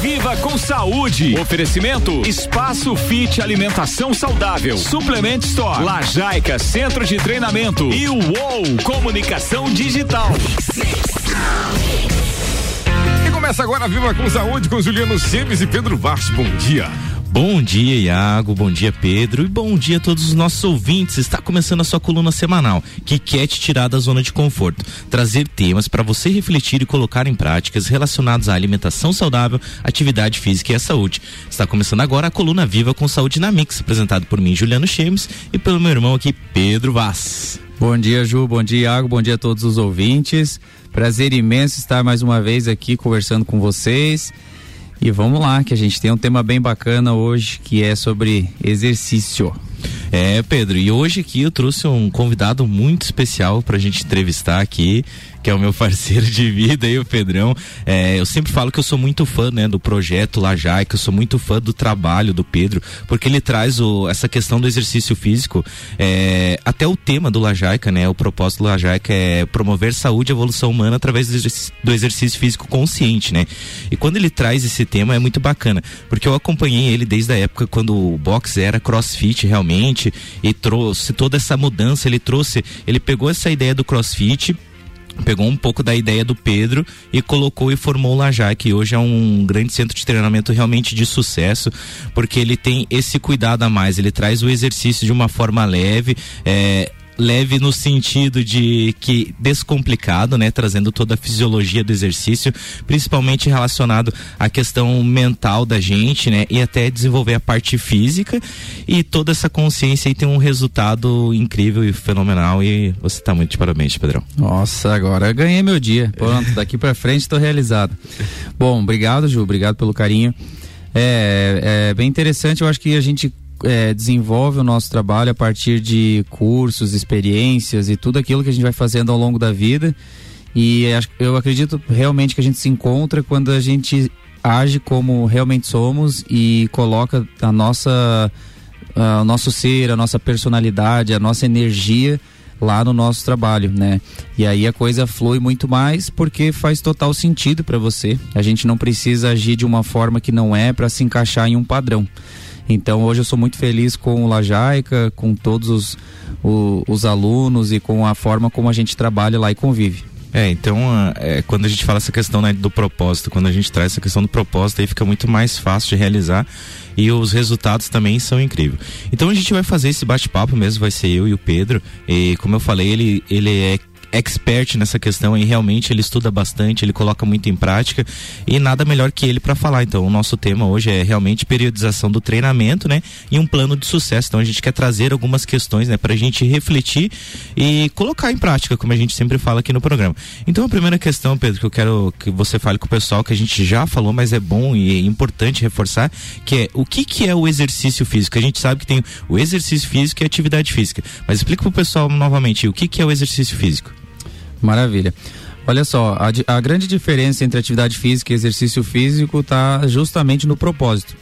Viva com saúde. Oferecimento Espaço Fit Alimentação Saudável. Suplement Store. Lajaica Centro de Treinamento. E o UOL Comunicação Digital. E começa agora Viva com Saúde com Juliano Semes e Pedro Vaz. Bom dia. Bom dia, Iago. Bom dia, Pedro. E bom dia a todos os nossos ouvintes. Está começando a sua coluna semanal, que quer te tirar da zona de conforto, trazer temas para você refletir e colocar em práticas relacionados à alimentação saudável, atividade física e à saúde. Está começando agora a coluna Viva com Saúde na Mix, apresentado por mim, Juliano Chemes, e pelo meu irmão aqui, Pedro Vaz. Bom dia, Ju. Bom dia, Iago. Bom dia a todos os ouvintes. Prazer imenso estar mais uma vez aqui conversando com vocês. E vamos lá, que a gente tem um tema bem bacana hoje, que é sobre exercício. É, Pedro, e hoje aqui eu trouxe um convidado muito especial para a gente entrevistar aqui que é o meu parceiro de vida aí, o Pedrão. É, eu sempre falo que eu sou muito fã, né, do projeto Lajaica, eu sou muito fã do trabalho do Pedro, porque ele traz o, essa questão do exercício físico, é, até o tema do Lajaica, né, o propósito do Lajaica é promover saúde e evolução humana através do exercício, do exercício físico consciente, né? E quando ele traz esse tema é muito bacana, porque eu acompanhei ele desde a época quando o box era crossfit realmente e trouxe toda essa mudança, ele trouxe, ele pegou essa ideia do crossfit pegou um pouco da ideia do Pedro e colocou e formou o Lajá, que hoje é um grande centro de treinamento realmente de sucesso, porque ele tem esse cuidado a mais, ele traz o exercício de uma forma leve, é, leve no sentido de que descomplicado, né, trazendo toda a fisiologia do exercício, principalmente relacionado à questão mental da gente, né, e até desenvolver a parte física e toda essa consciência e tem um resultado incrível e fenomenal e você está muito de parabéns, Pedrão. Nossa, agora ganhei meu dia. Pronto, daqui para frente estou realizado. Bom, obrigado, Ju, obrigado pelo carinho. É, é bem interessante, eu acho que a gente é, desenvolve o nosso trabalho a partir de cursos, experiências e tudo aquilo que a gente vai fazendo ao longo da vida. E eu acredito realmente que a gente se encontra quando a gente age como realmente somos e coloca a nossa, o nosso ser, a nossa personalidade, a nossa energia lá no nosso trabalho, né? E aí a coisa flui muito mais porque faz total sentido para você. A gente não precisa agir de uma forma que não é para se encaixar em um padrão. Então hoje eu sou muito feliz com o Lajaica, com todos os, o, os alunos e com a forma como a gente trabalha lá e convive. É, então, é, quando a gente fala essa questão né, do propósito, quando a gente traz essa questão do propósito, aí fica muito mais fácil de realizar e os resultados também são incríveis. Então a gente vai fazer esse bate-papo mesmo, vai ser eu e o Pedro. E como eu falei, ele, ele é expert nessa questão e realmente ele estuda bastante, ele coloca muito em prática e nada melhor que ele para falar. Então, o nosso tema hoje é realmente periodização do treinamento, né? E um plano de sucesso. Então, a gente quer trazer algumas questões, né, pra gente refletir e colocar em prática, como a gente sempre fala aqui no programa. Então, a primeira questão, Pedro, que eu quero que você fale com o pessoal, que a gente já falou, mas é bom e é importante reforçar, que é o que que é o exercício físico? A gente sabe que tem o exercício físico e a atividade física. Mas explica pro pessoal novamente o que que é o exercício físico. Maravilha. Olha só, a, a grande diferença entre atividade física e exercício físico está justamente no propósito.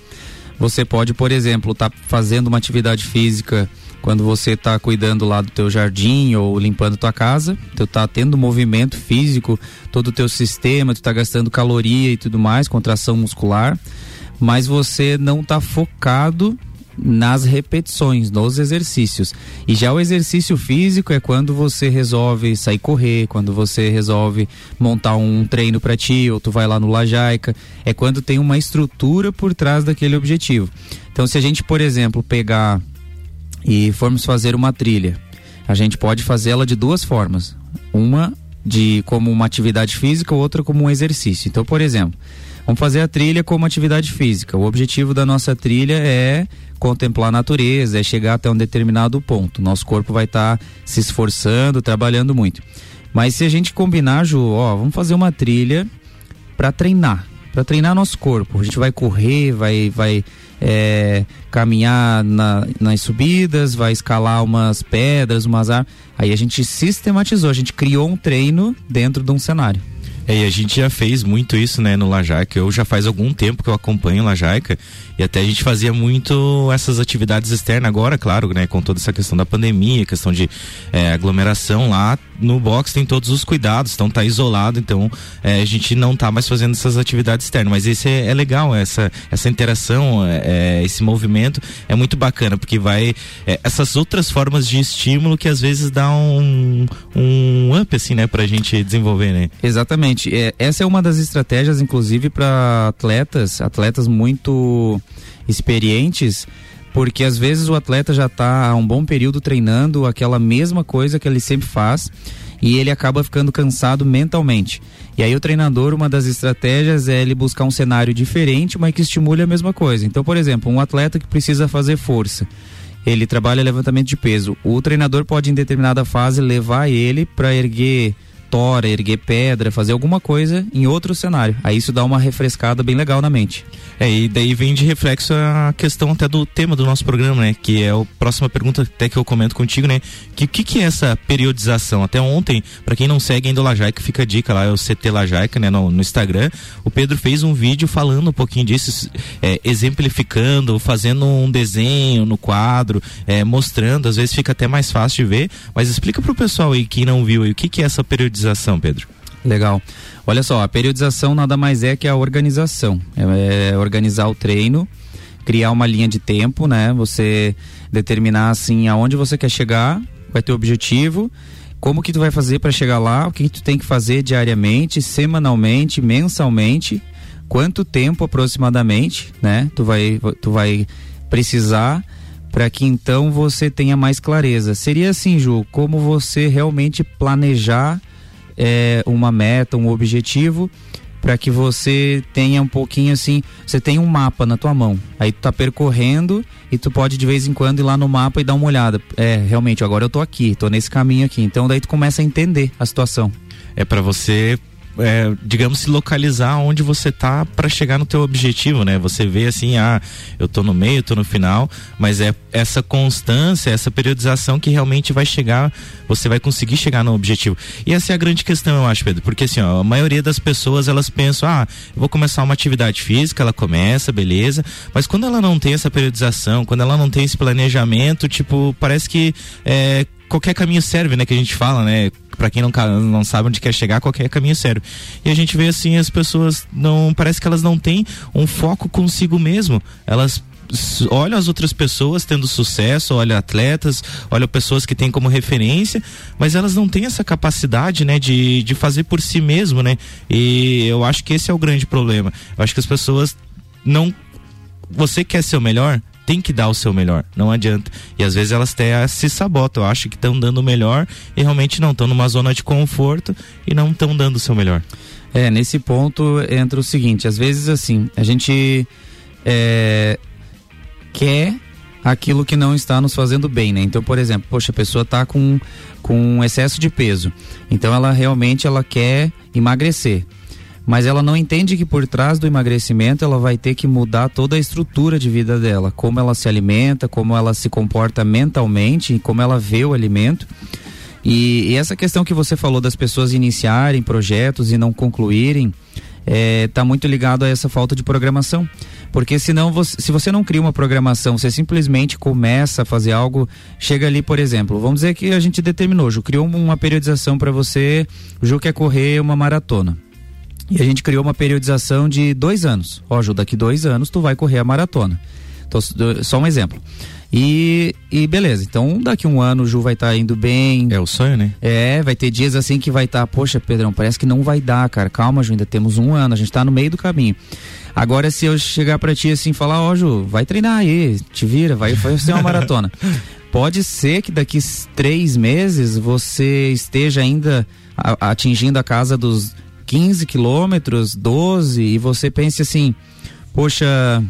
Você pode, por exemplo, estar tá fazendo uma atividade física quando você está cuidando lá do teu jardim ou limpando tua casa, tu está tendo movimento físico, todo o teu sistema, tu está gastando caloria e tudo mais, contração muscular, mas você não está focado nas repetições, nos exercícios. E já o exercício físico é quando você resolve sair correr, quando você resolve montar um treino para ti, ou tu vai lá no Lajaica, é quando tem uma estrutura por trás daquele objetivo. Então, se a gente, por exemplo, pegar e formos fazer uma trilha, a gente pode fazê-la de duas formas. Uma de como uma atividade física, outra como um exercício. Então, por exemplo, vamos fazer a trilha como atividade física. O objetivo da nossa trilha é contemplar a natureza, é chegar até um determinado ponto. Nosso corpo vai estar tá se esforçando, trabalhando muito. Mas se a gente combinar, Ju, ó, vamos fazer uma trilha para treinar, para treinar nosso corpo. A gente vai correr, vai, vai é, caminhar na, nas subidas, vai escalar umas pedras, umas árvores. Aí a gente sistematizou, a gente criou um treino dentro de um cenário. É, e a gente já fez muito isso, né, no Lajaica. Eu já faz algum tempo que eu acompanho o Lajaica e até a gente fazia muito essas atividades externas agora, claro, né, com toda essa questão da pandemia, questão de é, aglomeração lá, no box tem todos os cuidados, então tá isolado, então é, a gente não tá mais fazendo essas atividades externas. Mas esse é, é legal, essa, essa interação, é, é esse movimento é muito bacana, porque vai. É, essas outras formas de estímulo que às vezes dá um, um up, assim, né, pra gente desenvolver, né? Exatamente. É, essa é uma das estratégias, inclusive, para atletas, atletas muito experientes porque às vezes o atleta já está há um bom período treinando aquela mesma coisa que ele sempre faz e ele acaba ficando cansado mentalmente. E aí o treinador, uma das estratégias é ele buscar um cenário diferente, mas que estimule a mesma coisa. Então, por exemplo, um atleta que precisa fazer força, ele trabalha levantamento de peso. O treinador pode em determinada fase levar ele para erguer tora, erguer pedra, fazer alguma coisa em outro cenário. Aí isso dá uma refrescada bem legal na mente. É, e daí vem de reflexo a questão até do tema do nosso programa, né? Que é a próxima pergunta até que eu comento contigo, né? Que o que, que, é essa periodização? Até ontem, para quem não segue ainda o Lajaica, fica a dica lá, é o CT Lajaica, né? No, no Instagram. O Pedro fez um vídeo falando um pouquinho disso, é, exemplificando, fazendo um desenho no quadro, é, mostrando, às vezes fica até mais fácil de ver, mas explica pro pessoal aí que não viu aí, o que, que é essa periodização, Pedro. Legal. Olha só, a periodização nada mais é que a organização. É, é organizar o treino, criar uma linha de tempo, né? Você determinar assim aonde você quer chegar, vai ter o objetivo, como que tu vai fazer para chegar lá, o que, que tu tem que fazer diariamente, semanalmente, mensalmente, quanto tempo aproximadamente, né? Tu vai tu vai precisar para que então você tenha mais clareza. Seria assim, Ju, como você realmente planejar é, uma meta, um objetivo, para que você tenha um pouquinho assim, você tem um mapa na tua mão. Aí tu tá percorrendo e tu pode de vez em quando ir lá no mapa e dar uma olhada. É, realmente, agora eu tô aqui, tô nesse caminho aqui. Então daí tu começa a entender a situação. É para você é, digamos, se localizar onde você tá para chegar no teu objetivo, né? Você vê assim, ah, eu tô no meio, tô no final, mas é essa constância, essa periodização que realmente vai chegar, você vai conseguir chegar no objetivo. E essa é a grande questão, eu acho, Pedro, porque assim, ó, a maioria das pessoas, elas pensam, ah, eu vou começar uma atividade física, ela começa, beleza, mas quando ela não tem essa periodização, quando ela não tem esse planejamento, tipo, parece que é, qualquer caminho serve, né? Que a gente fala, né? Para quem não, não sabe onde quer chegar, qualquer caminho serve. E a gente vê assim, as pessoas não. Parece que elas não têm um foco consigo mesmo. Elas olham as outras pessoas tendo sucesso, olha atletas, olha pessoas que têm como referência, mas elas não têm essa capacidade, né, de, de fazer por si mesmo, né? E eu acho que esse é o grande problema. Eu acho que as pessoas não você quer ser o melhor? Tem que dar o seu melhor, não adianta. E às vezes elas até se sabotam, acham que estão dando o melhor e realmente não, estão numa zona de conforto e não estão dando o seu melhor. É, nesse ponto entra o seguinte, às vezes assim, a gente é, quer aquilo que não está nos fazendo bem, né? Então, por exemplo, poxa, a pessoa está com, com excesso de peso, então ela realmente ela quer emagrecer mas ela não entende que por trás do emagrecimento ela vai ter que mudar toda a estrutura de vida dela, como ela se alimenta, como ela se comporta mentalmente, como ela vê o alimento. E, e essa questão que você falou das pessoas iniciarem projetos e não concluírem, está é, tá muito ligado a essa falta de programação. Porque senão, você, se você não cria uma programação, você simplesmente começa a fazer algo, chega ali, por exemplo, vamos dizer que a gente determinou, Ju, criou uma periodização para você, o Ju quer correr uma maratona. E a gente criou uma periodização de dois anos. Ó, Ju, daqui dois anos tu vai correr a maratona. Então, só um exemplo. E, e beleza, então daqui um ano o Ju vai estar tá indo bem. É o sonho, né? É, vai ter dias assim que vai estar, tá, poxa, Pedrão, parece que não vai dar, cara. Calma, Ju, ainda temos um ano, a gente tá no meio do caminho. Agora, se eu chegar para ti assim falar, ó, Ju, vai treinar aí, te vira, vai fazer uma maratona. Pode ser que daqui três meses você esteja ainda atingindo a casa dos 15 quilômetros, 12, e você pense assim, poxa,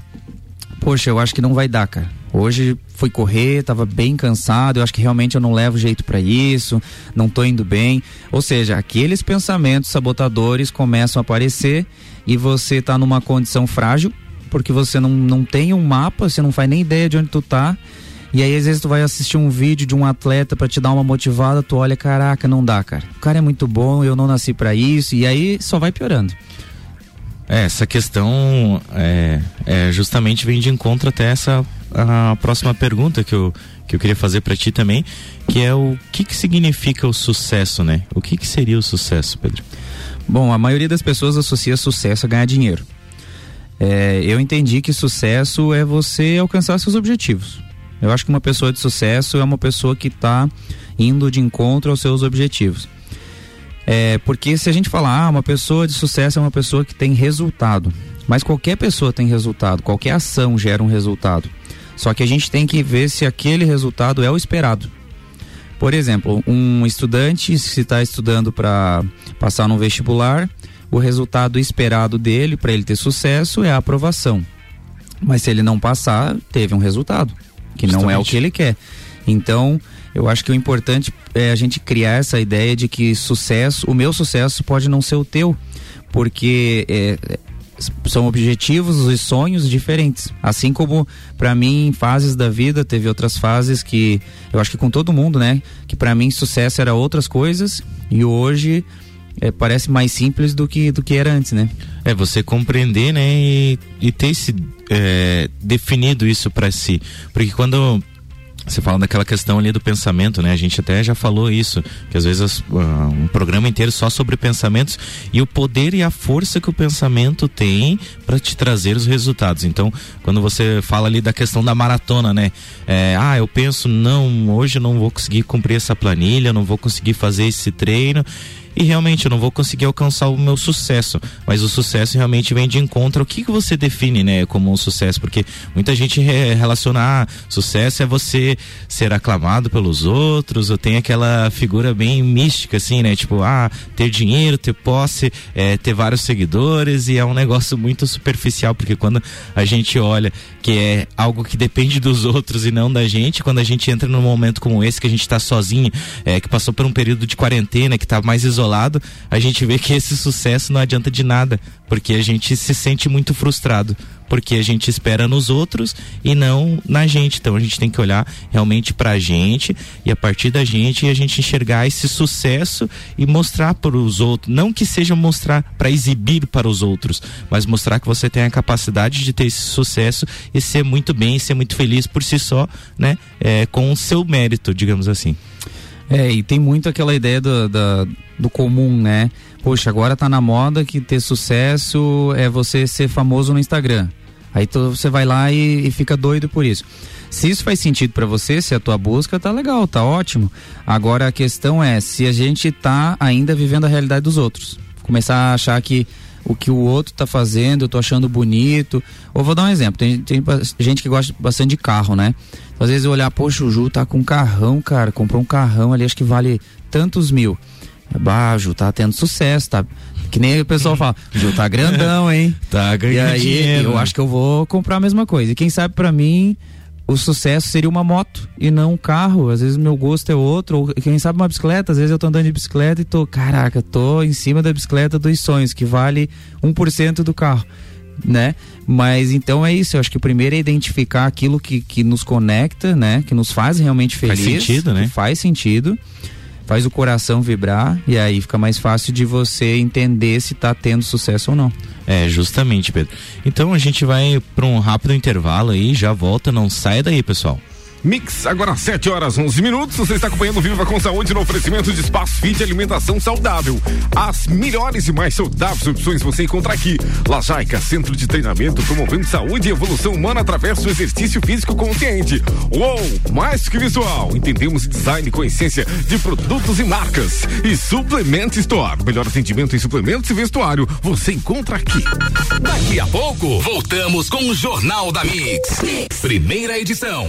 poxa, eu acho que não vai dar, cara. Hoje fui correr, tava bem cansado, eu acho que realmente eu não levo jeito para isso, não tô indo bem. Ou seja, aqueles pensamentos sabotadores começam a aparecer e você tá numa condição frágil, porque você não, não tem um mapa, você não faz nem ideia de onde tu tá e aí, às vezes, tu vai assistir um vídeo de um atleta para te dar uma motivada, tu olha, caraca, não dá, cara. O cara é muito bom, eu não nasci para isso, e aí só vai piorando. É, essa questão é, é, justamente vem de encontro até essa a próxima pergunta que eu, que eu queria fazer para ti também, que é o que, que significa o sucesso, né? O que, que seria o sucesso, Pedro? Bom, a maioria das pessoas associa sucesso a ganhar dinheiro. É, eu entendi que sucesso é você alcançar seus objetivos. Eu acho que uma pessoa de sucesso é uma pessoa que está indo de encontro aos seus objetivos. É, porque se a gente falar, ah, uma pessoa de sucesso é uma pessoa que tem resultado. Mas qualquer pessoa tem resultado, qualquer ação gera um resultado. Só que a gente tem que ver se aquele resultado é o esperado. Por exemplo, um estudante, se está estudando para passar no vestibular, o resultado esperado dele, para ele ter sucesso, é a aprovação. Mas se ele não passar, teve um resultado, que Justamente. não é o que ele quer. Então, eu acho que o importante é a gente criar essa ideia de que sucesso, o meu sucesso pode não ser o teu, porque é, são objetivos e sonhos diferentes. Assim como para mim em fases da vida teve outras fases que eu acho que com todo mundo, né, que para mim sucesso era outras coisas e hoje é, parece mais simples do que do que era antes, né? É você compreender, né, e, e ter se é, definido isso para si, porque quando você fala daquela questão ali do pensamento, né? A gente até já falou isso, que às vezes uh, um programa inteiro só sobre pensamentos e o poder e a força que o pensamento tem para te trazer os resultados. Então, quando você fala ali da questão da maratona, né? É, ah, eu penso, não, hoje eu não vou conseguir cumprir essa planilha, não vou conseguir fazer esse treino e realmente eu não vou conseguir alcançar o meu sucesso, mas o sucesso realmente vem de encontro o que, que você define, né, como um sucesso, porque muita gente re relaciona, ah, sucesso é você ser aclamado pelos outros, ou tem aquela figura bem mística, assim, né, tipo, ah, ter dinheiro, ter posse, é, ter vários seguidores, e é um negócio muito superficial, porque quando a gente olha que é algo que depende dos outros e não da gente, quando a gente entra num momento como esse, que a gente está sozinho, é, que passou por um período de quarentena, que está mais isolado, isolado, a gente vê que esse sucesso não adianta de nada, porque a gente se sente muito frustrado, porque a gente espera nos outros e não na gente. Então a gente tem que olhar realmente pra gente e a partir da gente a gente enxergar esse sucesso e mostrar para os outros, não que seja mostrar para exibir para os outros, mas mostrar que você tem a capacidade de ter esse sucesso e ser muito bem, ser muito feliz por si só, né? É, com o seu mérito, digamos assim. É, e tem muito aquela ideia do, do, do comum, né? Poxa, agora tá na moda que ter sucesso é você ser famoso no Instagram. Aí tu, você vai lá e, e fica doido por isso. Se isso faz sentido para você, se a tua busca tá legal, tá ótimo. Agora a questão é se a gente tá ainda vivendo a realidade dos outros. Começar a achar que o que o outro tá fazendo, eu tô achando bonito. Ou vou dar um exemplo, tem, tem gente que gosta bastante de carro, né? Às vezes eu olhar, poxa, o Ju tá com um carrão, cara, comprou um carrão ali, acho que vale tantos mil. Bah, Ju tá tendo sucesso, tá? Que nem o pessoal fala, Ju tá grandão, hein? tá ganhando e aí, dinheiro. Eu acho que eu vou comprar a mesma coisa. E quem sabe para mim, o sucesso seria uma moto e não um carro. Às vezes meu gosto é outro, ou quem sabe uma bicicleta. Às vezes eu tô andando de bicicleta e tô, caraca, tô em cima da bicicleta dos sonhos, que vale 1% do carro né? Mas então é isso, eu acho que o primeiro é identificar aquilo que, que nos conecta, né? Que nos faz realmente feliz. Faz sentido, né? Faz sentido. Faz o coração vibrar e aí fica mais fácil de você entender se está tendo sucesso ou não. É, justamente, Pedro. Então a gente vai para um rápido intervalo aí, já volta, não sai daí, pessoal. Mix, agora 7 horas 11 minutos. Você está acompanhando Viva com Saúde no oferecimento de Espaço Fit Alimentação Saudável. As melhores e mais saudáveis opções você encontra aqui. Lajaica, centro de treinamento promovendo saúde e evolução humana através do exercício físico consciente. Uou, mais que visual. Entendemos design com essência de produtos e marcas. E Suplement Store. Melhor atendimento em suplementos e vestuário. Você encontra aqui. Daqui a pouco, voltamos com o Jornal da mix. mix. Primeira edição.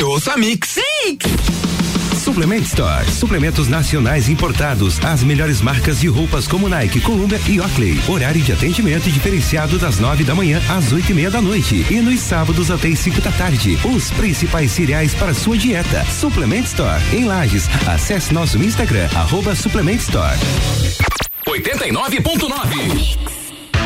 Eu ouço a Mix. Mix! Suplement Store. Suplementos nacionais importados. As melhores marcas de roupas como Nike, Columbia e Oakley. Horário de atendimento diferenciado das nove da manhã às oito e meia da noite. E nos sábados até as cinco da tarde. Os principais cereais para sua dieta. Suplement Store. Em Lages. Acesse nosso Instagram, arroba Suplement Store. 89.9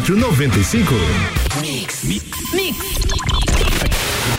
95. Mix. Mix.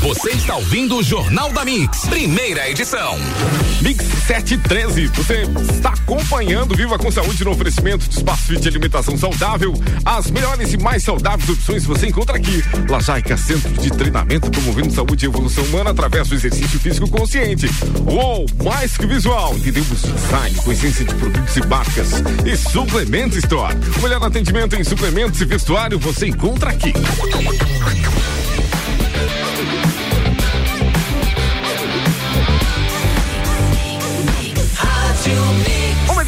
Você está ouvindo o Jornal da Mix, primeira edição. Mix 713. Você está acompanhando Viva com Saúde no oferecimento de espaço fit alimentação saudável. As melhores e mais saudáveis opções você encontra aqui. Lajaica Centro de Treinamento promovendo saúde e evolução humana através do exercício físico consciente. Uou, mais que visual. Entendemos design essência de produtos e marcas. E Suplemento Store. O melhor atendimento em suplementos e vestuário você encontra aqui.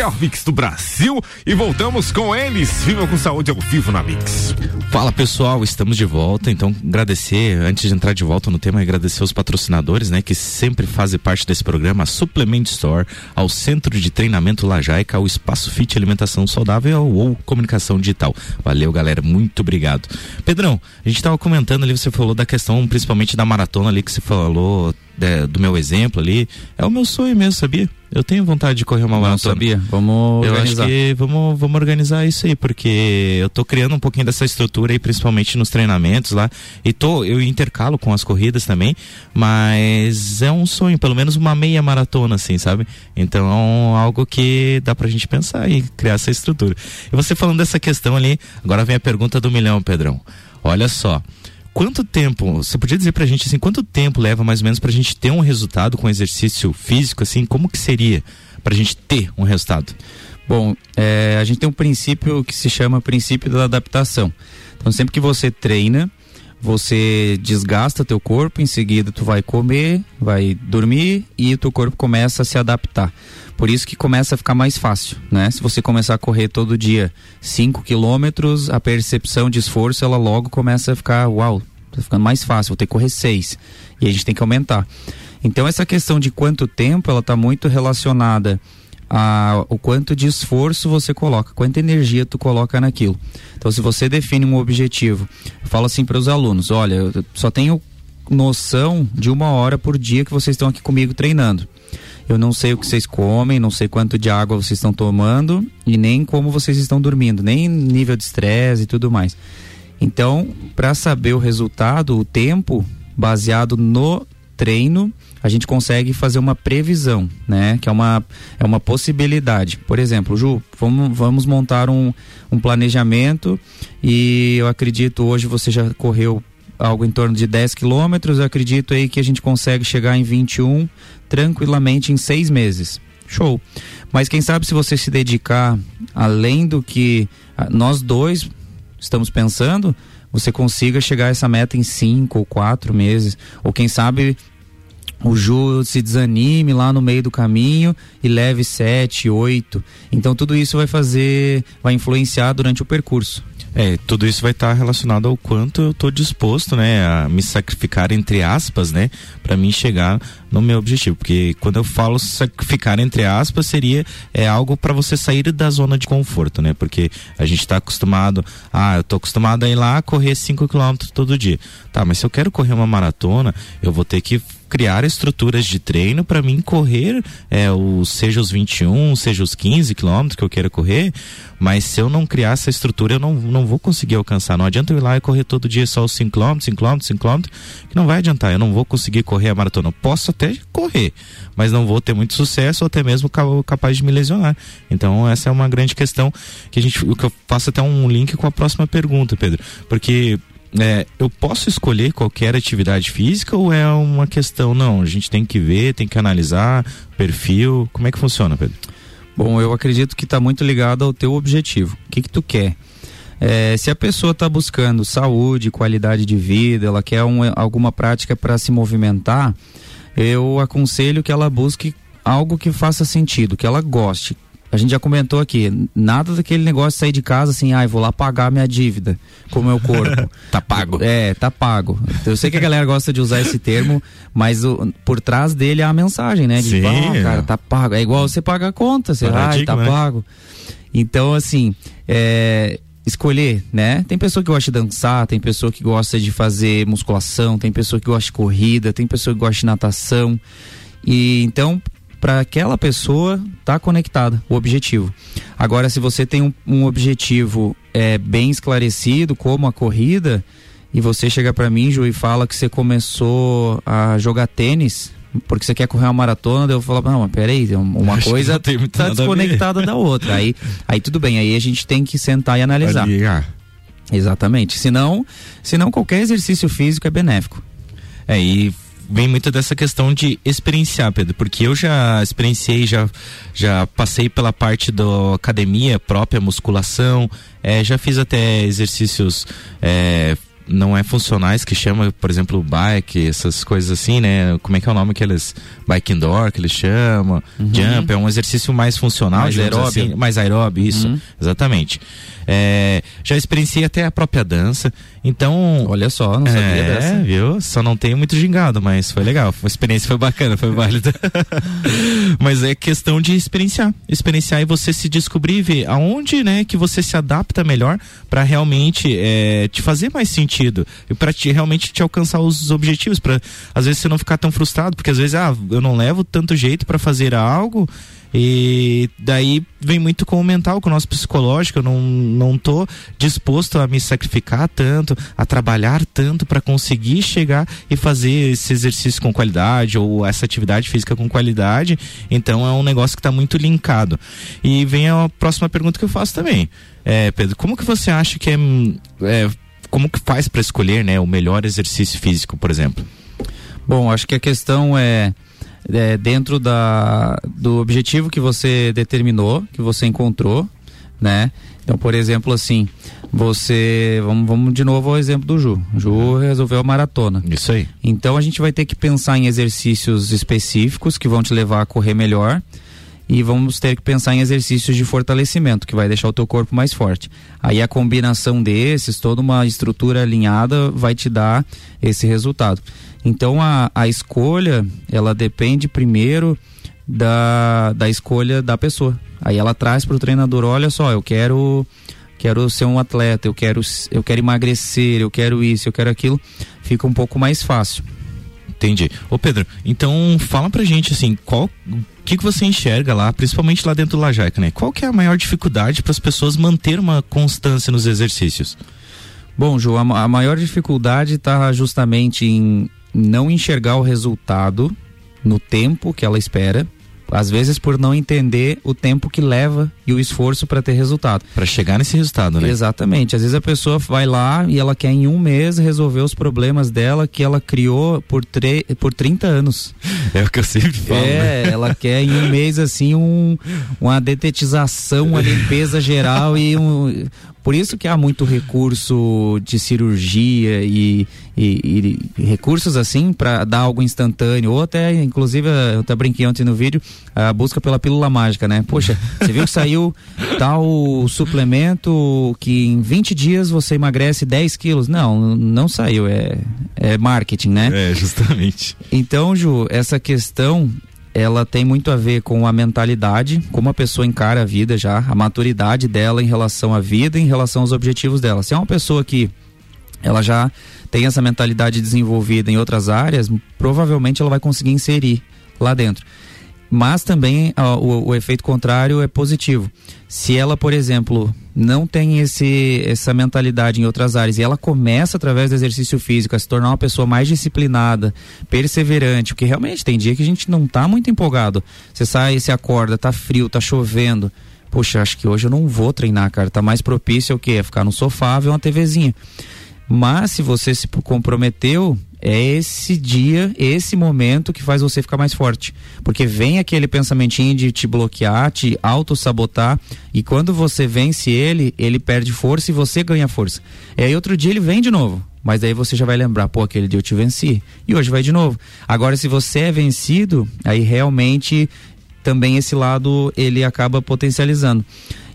Melhor mix do Brasil e voltamos com eles. Vivam com saúde ao vivo na Mix. Fala pessoal, estamos de volta. Então, agradecer, antes de entrar de volta no tema, agradecer os patrocinadores, né, que sempre fazem parte desse programa, a Supplement Store, ao Centro de Treinamento Lajaica, ao Espaço Fit Alimentação Saudável ou Comunicação Digital. Valeu, galera, muito obrigado. Pedrão, a gente estava comentando ali, você falou da questão principalmente da maratona ali que você falou é, do meu exemplo ali, é o meu sonho mesmo, sabia? Eu tenho vontade de correr uma Não maratona. sabia? Vamos eu organizar. acho que vamos, vamos organizar isso aí, porque eu tô criando um pouquinho dessa estrutura aí, principalmente nos treinamentos lá. E tô, eu intercalo com as corridas também, mas é um sonho, pelo menos uma meia maratona, assim, sabe? Então, algo que dá pra gente pensar e criar essa estrutura. E você falando dessa questão ali, agora vem a pergunta do milhão, Pedrão. Olha só quanto tempo, você podia dizer pra gente assim, quanto tempo leva mais ou menos pra gente ter um resultado com exercício físico, assim, como que seria pra gente ter um resultado? Bom, é, a gente tem um princípio que se chama princípio da adaptação. Então, sempre que você treina, você desgasta teu corpo, em seguida tu vai comer, vai dormir e o teu corpo começa a se adaptar. Por isso que começa a ficar mais fácil, né? Se você começar a correr todo dia 5 quilômetros, a percepção de esforço ela logo começa a ficar, uau, tá ficando mais fácil, vou ter que correr 6. E a gente tem que aumentar. Então essa questão de quanto tempo, ela está muito relacionada o quanto de esforço você coloca, quanta energia tu coloca naquilo. Então, se você define um objetivo, fala assim para os alunos: olha, eu só tenho noção de uma hora por dia que vocês estão aqui comigo treinando. Eu não sei o que vocês comem, não sei quanto de água vocês estão tomando e nem como vocês estão dormindo, nem nível de estresse e tudo mais. Então, para saber o resultado, o tempo baseado no treino, a gente consegue fazer uma previsão, né? Que é uma, é uma possibilidade. Por exemplo, Ju, vamos, vamos montar um, um planejamento e eu acredito hoje você já correu algo em torno de 10 quilômetros, eu acredito aí que a gente consegue chegar em 21 tranquilamente em seis meses. Show. Mas quem sabe se você se dedicar além do que ah, nós dois estamos pensando, você consiga chegar a essa meta em cinco ou quatro meses. Ou quem sabe o Ju se desanime lá no meio do caminho e leve sete, oito. Então tudo isso vai fazer, vai influenciar durante o percurso. É, tudo isso vai estar relacionado ao quanto eu estou disposto, né, a me sacrificar entre aspas, né, para mim chegar no meu objetivo. Porque quando eu falo sacrificar entre aspas, seria é algo para você sair da zona de conforto, né? Porque a gente está acostumado, ah, eu estou acostumado a ir lá correr 5 km todo dia. Tá, mas se eu quero correr uma maratona, eu vou ter que criar estruturas de treino para mim correr, é, o, seja os 21, seja os 15 quilômetros que eu queira correr, mas se eu não criar essa estrutura, eu não, não vou conseguir alcançar. Não adianta eu ir lá e correr todo dia só os 5 quilômetros, 5 quilômetros, 5 quilômetros, que não vai adiantar. Eu não vou conseguir correr a maratona. Eu posso até correr, mas não vou ter muito sucesso ou até mesmo capaz de me lesionar. Então, essa é uma grande questão que a gente, que eu faço até um link com a próxima pergunta, Pedro, porque é, eu posso escolher qualquer atividade física ou é uma questão, não, a gente tem que ver, tem que analisar, perfil, como é que funciona, Pedro? Bom, eu acredito que está muito ligado ao teu objetivo. O que que tu quer? É, se a pessoa está buscando saúde, qualidade de vida, ela quer um, alguma prática para se movimentar, eu aconselho que ela busque algo que faça sentido, que ela goste, a gente já comentou aqui, nada daquele negócio de sair de casa assim, ai, ah, vou lá pagar minha dívida com o meu corpo. tá pago. É, tá pago. Eu sei que a galera gosta de usar esse termo, mas o, por trás dele há a mensagem, né? De, Sim. Ah, cara, tá pago. É igual você paga a conta, você, ai, tá né? pago. Então, assim, é, escolher, né? Tem pessoa que gosta de dançar, tem pessoa que gosta de fazer musculação, tem pessoa que gosta de corrida, tem pessoa que gosta de natação. E então, para aquela pessoa estar tá conectada, o objetivo. Agora, se você tem um, um objetivo é, bem esclarecido, como a corrida, e você chega para mim, Ju, e fala que você começou a jogar tênis, porque você quer correr uma maratona, eu falo, não, mas peraí, uma Acho coisa tá desconectada da outra. Aí, aí tudo bem, aí a gente tem que sentar e analisar. Exatamente. Senão, senão qualquer exercício físico é benéfico. É, e vem muito dessa questão de experienciar, Pedro, porque eu já experienciei, já, já passei pela parte da academia própria, musculação, é, já fiz até exercícios. É, não é funcionais que chama, por exemplo, bike, essas coisas assim, né? Como é que é o nome que eles bike indoor que eles chamam? Uhum. Jump é um exercício mais funcional, mais aeróbio, assim, mais aeróbio, isso, uhum. exatamente. É, já experienciei até a própria dança. Então. Olha só, não sabia é, dessa. viu? Só não tenho muito gingado, mas foi legal. A experiência foi bacana, foi válida. mas é questão de experienciar. Experienciar e você se descobrir e ver aonde, né, que você se adapta melhor para realmente é, te fazer mais sentido e para te realmente te alcançar os objetivos. para às vezes você não ficar tão frustrado, porque às vezes, ah, eu não levo tanto jeito para fazer algo e daí vem muito com o mental, com o nosso psicológico. Eu não, não tô disposto a me sacrificar tanto, a trabalhar tanto para conseguir chegar e fazer esse exercício com qualidade ou essa atividade física com qualidade. Então é um negócio que está muito linkado. E vem a próxima pergunta que eu faço também. É, Pedro, como que você acha que é, é como que faz para escolher, né, o melhor exercício físico, por exemplo? Bom, acho que a questão é é, dentro da, do objetivo que você determinou, que você encontrou, né? Então, por exemplo, assim, você. Vamos, vamos de novo ao exemplo do Ju. O Ju resolveu a maratona. Isso aí. Então a gente vai ter que pensar em exercícios específicos que vão te levar a correr melhor. E vamos ter que pensar em exercícios de fortalecimento, que vai deixar o teu corpo mais forte. Aí a combinação desses, toda uma estrutura alinhada, vai te dar esse resultado. Então a, a escolha, ela depende primeiro da, da escolha da pessoa. Aí ela traz para o treinador, olha só, eu quero quero ser um atleta, eu quero eu quero emagrecer, eu quero isso, eu quero aquilo, fica um pouco mais fácil. Entendi. Ô Pedro, então fala pra gente assim, qual o que, que você enxerga lá, principalmente lá dentro do Lajaica, né? Qual que é a maior dificuldade para as pessoas manter uma constância nos exercícios? Bom, Ju, a, a maior dificuldade está justamente em não enxergar o resultado no tempo que ela espera, às vezes por não entender o tempo que leva e o esforço para ter resultado. Para chegar nesse resultado, né? Exatamente. Às vezes a pessoa vai lá e ela quer em um mês resolver os problemas dela que ela criou por, tre por 30 anos. É o que eu sempre falo. É, né? ela quer em um mês assim um, uma detetização, uma limpeza geral e um, por isso que há muito recurso de cirurgia e, e, e recursos assim para dar algo instantâneo. Ou até, inclusive, eu até brinquei ontem no vídeo, a busca pela pílula mágica, né? Poxa, você viu que saiu tal suplemento que em 20 dias você emagrece 10 quilos? Não, não saiu. É, é marketing, né? É, justamente. Então, Ju, essa questão ela tem muito a ver com a mentalidade, como a pessoa encara a vida já, a maturidade dela em relação à vida, em relação aos objetivos dela. Se é uma pessoa que ela já tem essa mentalidade desenvolvida em outras áreas, provavelmente ela vai conseguir inserir lá dentro. Mas também ó, o, o, efeito contrário é positivo. Se ela, por exemplo, não tem esse, essa mentalidade em outras áreas e ela começa através do exercício físico a se tornar uma pessoa mais disciplinada, perseverante, porque realmente tem dia que a gente não está muito empolgado. Você sai, você acorda, tá frio, tá chovendo. Poxa, acho que hoje eu não vou treinar, cara. Tá mais propício ao quê? É ficar no sofá, ver uma TVzinha. Mas se você se comprometeu, é esse dia, esse momento que faz você ficar mais forte. Porque vem aquele pensamentinho de te bloquear, te auto-sabotar, e quando você vence ele, ele perde força e você ganha força. E aí outro dia ele vem de novo. Mas daí você já vai lembrar, pô, aquele dia eu te venci. E hoje vai de novo. Agora, se você é vencido, aí realmente também esse lado ele acaba potencializando.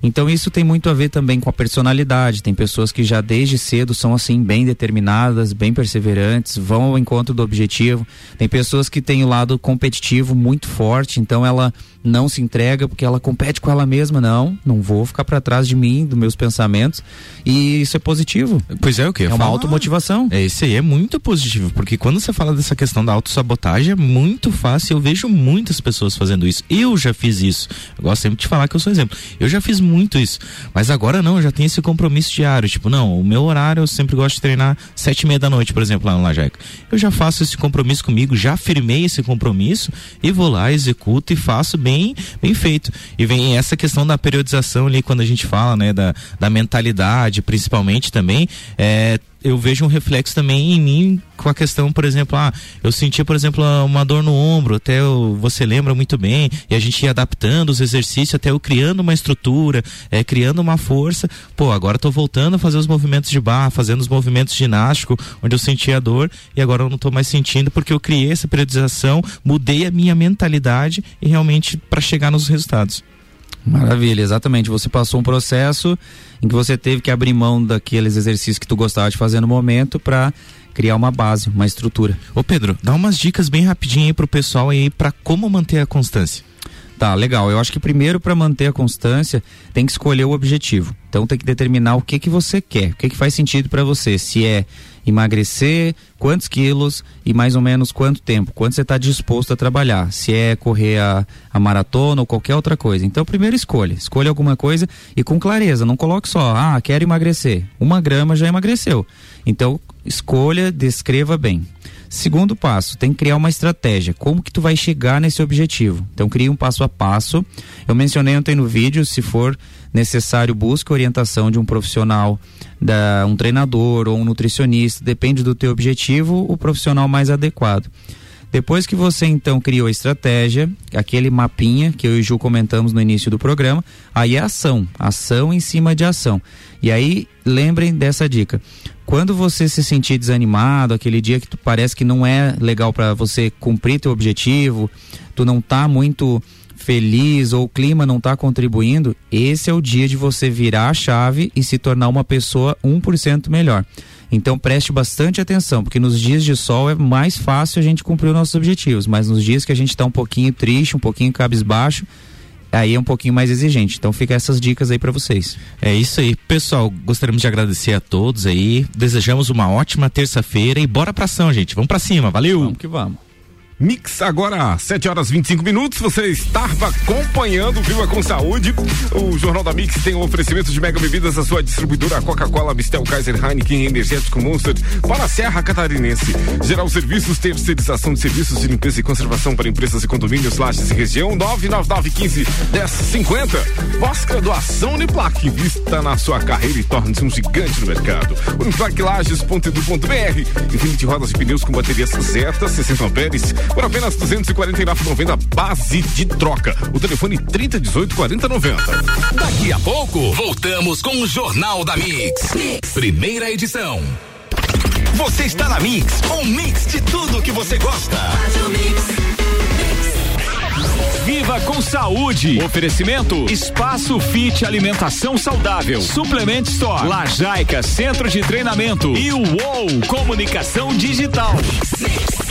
Então isso tem muito a ver também com a personalidade. Tem pessoas que já desde cedo são assim bem determinadas, bem perseverantes, vão ao encontro do objetivo. Tem pessoas que têm o lado competitivo muito forte, então ela não se entrega porque ela compete com ela mesma, não, não vou ficar para trás de mim, dos meus pensamentos. E isso é positivo. Pois é, o que? É uma automotivação. É isso aí, é muito positivo, porque quando você fala dessa questão da autossabotagem, é muito fácil. Eu vejo muitas pessoas fazendo isso. Eu já fiz isso. Eu gosto sempre de falar que eu sou exemplo. Eu já fiz muito isso. Mas agora não, eu já tenho esse compromisso diário. Tipo, não, o meu horário eu sempre gosto de treinar sete e meia da noite, por exemplo, lá no Lajeca. Eu já faço esse compromisso comigo, já firmei esse compromisso e vou lá, executo e faço bem, bem feito. E vem essa questão da periodização ali, quando a gente fala, né, da, da mentalidade, principalmente também, é, eu vejo um reflexo também em mim com a questão, por exemplo, ah, eu sentia, por exemplo, uma dor no ombro, até eu, você lembra muito bem, e a gente ia adaptando os exercícios, até eu criando uma estrutura, é, criando uma força. Pô, agora tô voltando a fazer os movimentos de barra, fazendo os movimentos ginásticos, onde eu sentia a dor, e agora eu não tô mais sentindo, porque eu criei essa periodização, mudei a minha mentalidade e realmente para chegar nos resultados. Maravilha, exatamente. Você passou um processo em que você teve que abrir mão daqueles exercícios que tu gostava de fazer no momento para criar uma base, uma estrutura. Ô Pedro, dá umas dicas bem rapidinho aí pro pessoal aí para como manter a constância. Tá, legal. Eu acho que primeiro para manter a constância tem que escolher o objetivo. Então tem que determinar o que que você quer, o que que faz sentido para você. Se é emagrecer, quantos quilos e mais ou menos quanto tempo, quanto você está disposto a trabalhar, se é correr a, a, maratona ou qualquer outra coisa. Então, primeiro escolha, escolha alguma coisa e com clareza, não coloque só, ah, quero emagrecer. Uma grama já emagreceu. Então, escolha, descreva bem. Segundo passo, tem que criar uma estratégia. Como que tu vai chegar nesse objetivo? Então, cria um passo a passo. Eu mencionei ontem no vídeo, se for necessário, busque orientação de um profissional, da, um treinador ou um nutricionista, depende do teu objetivo, o profissional mais adequado. Depois que você então criou a estratégia, aquele mapinha que eu e o Ju comentamos no início do programa, aí é ação, ação em cima de ação. E aí lembrem dessa dica. Quando você se sentir desanimado, aquele dia que parece que não é legal para você cumprir teu objetivo, tu não tá muito feliz ou o clima não está contribuindo, esse é o dia de você virar a chave e se tornar uma pessoa 1% melhor. Então preste bastante atenção, porque nos dias de sol é mais fácil a gente cumprir os nossos objetivos, mas nos dias que a gente está um pouquinho triste, um pouquinho cabisbaixo, aí é um pouquinho mais exigente. Então fica essas dicas aí para vocês. É isso aí, pessoal. Gostaríamos de agradecer a todos aí. Desejamos uma ótima terça-feira e bora pra ação, gente. Vamos para cima. Valeu. Vamos que vamos. Mix agora, 7 horas 25 minutos. Você estava acompanhando Viva com Saúde. O Jornal da Mix tem um oferecimento de mega bebidas, a sua distribuidora Coca-Cola, Mistel, Kaiser, Heineken, Energético Monster para a Serra Catarinense. Geral Serviços, terceirização de serviços de limpeza e conservação para empresas e condomínios, lajes e região, 99915 1050. Pós-graduação Uniplac. Invista na sua carreira e torne-se um gigante no mercado. Uniplaclages.edu.br. Infinity rodas e pneus com baterias Zeta, 60 amperes por apenas 249,90 base de troca. O telefone 3018 4090. Daqui a pouco, voltamos com o Jornal da mix. mix. Primeira edição. Você está na Mix, um mix de tudo que você gosta. Viva com saúde. Oferecimento Espaço Fit Alimentação Saudável. Suplement Store. Lajaica Centro de Treinamento. E o UOL Comunicação Digital. Mix.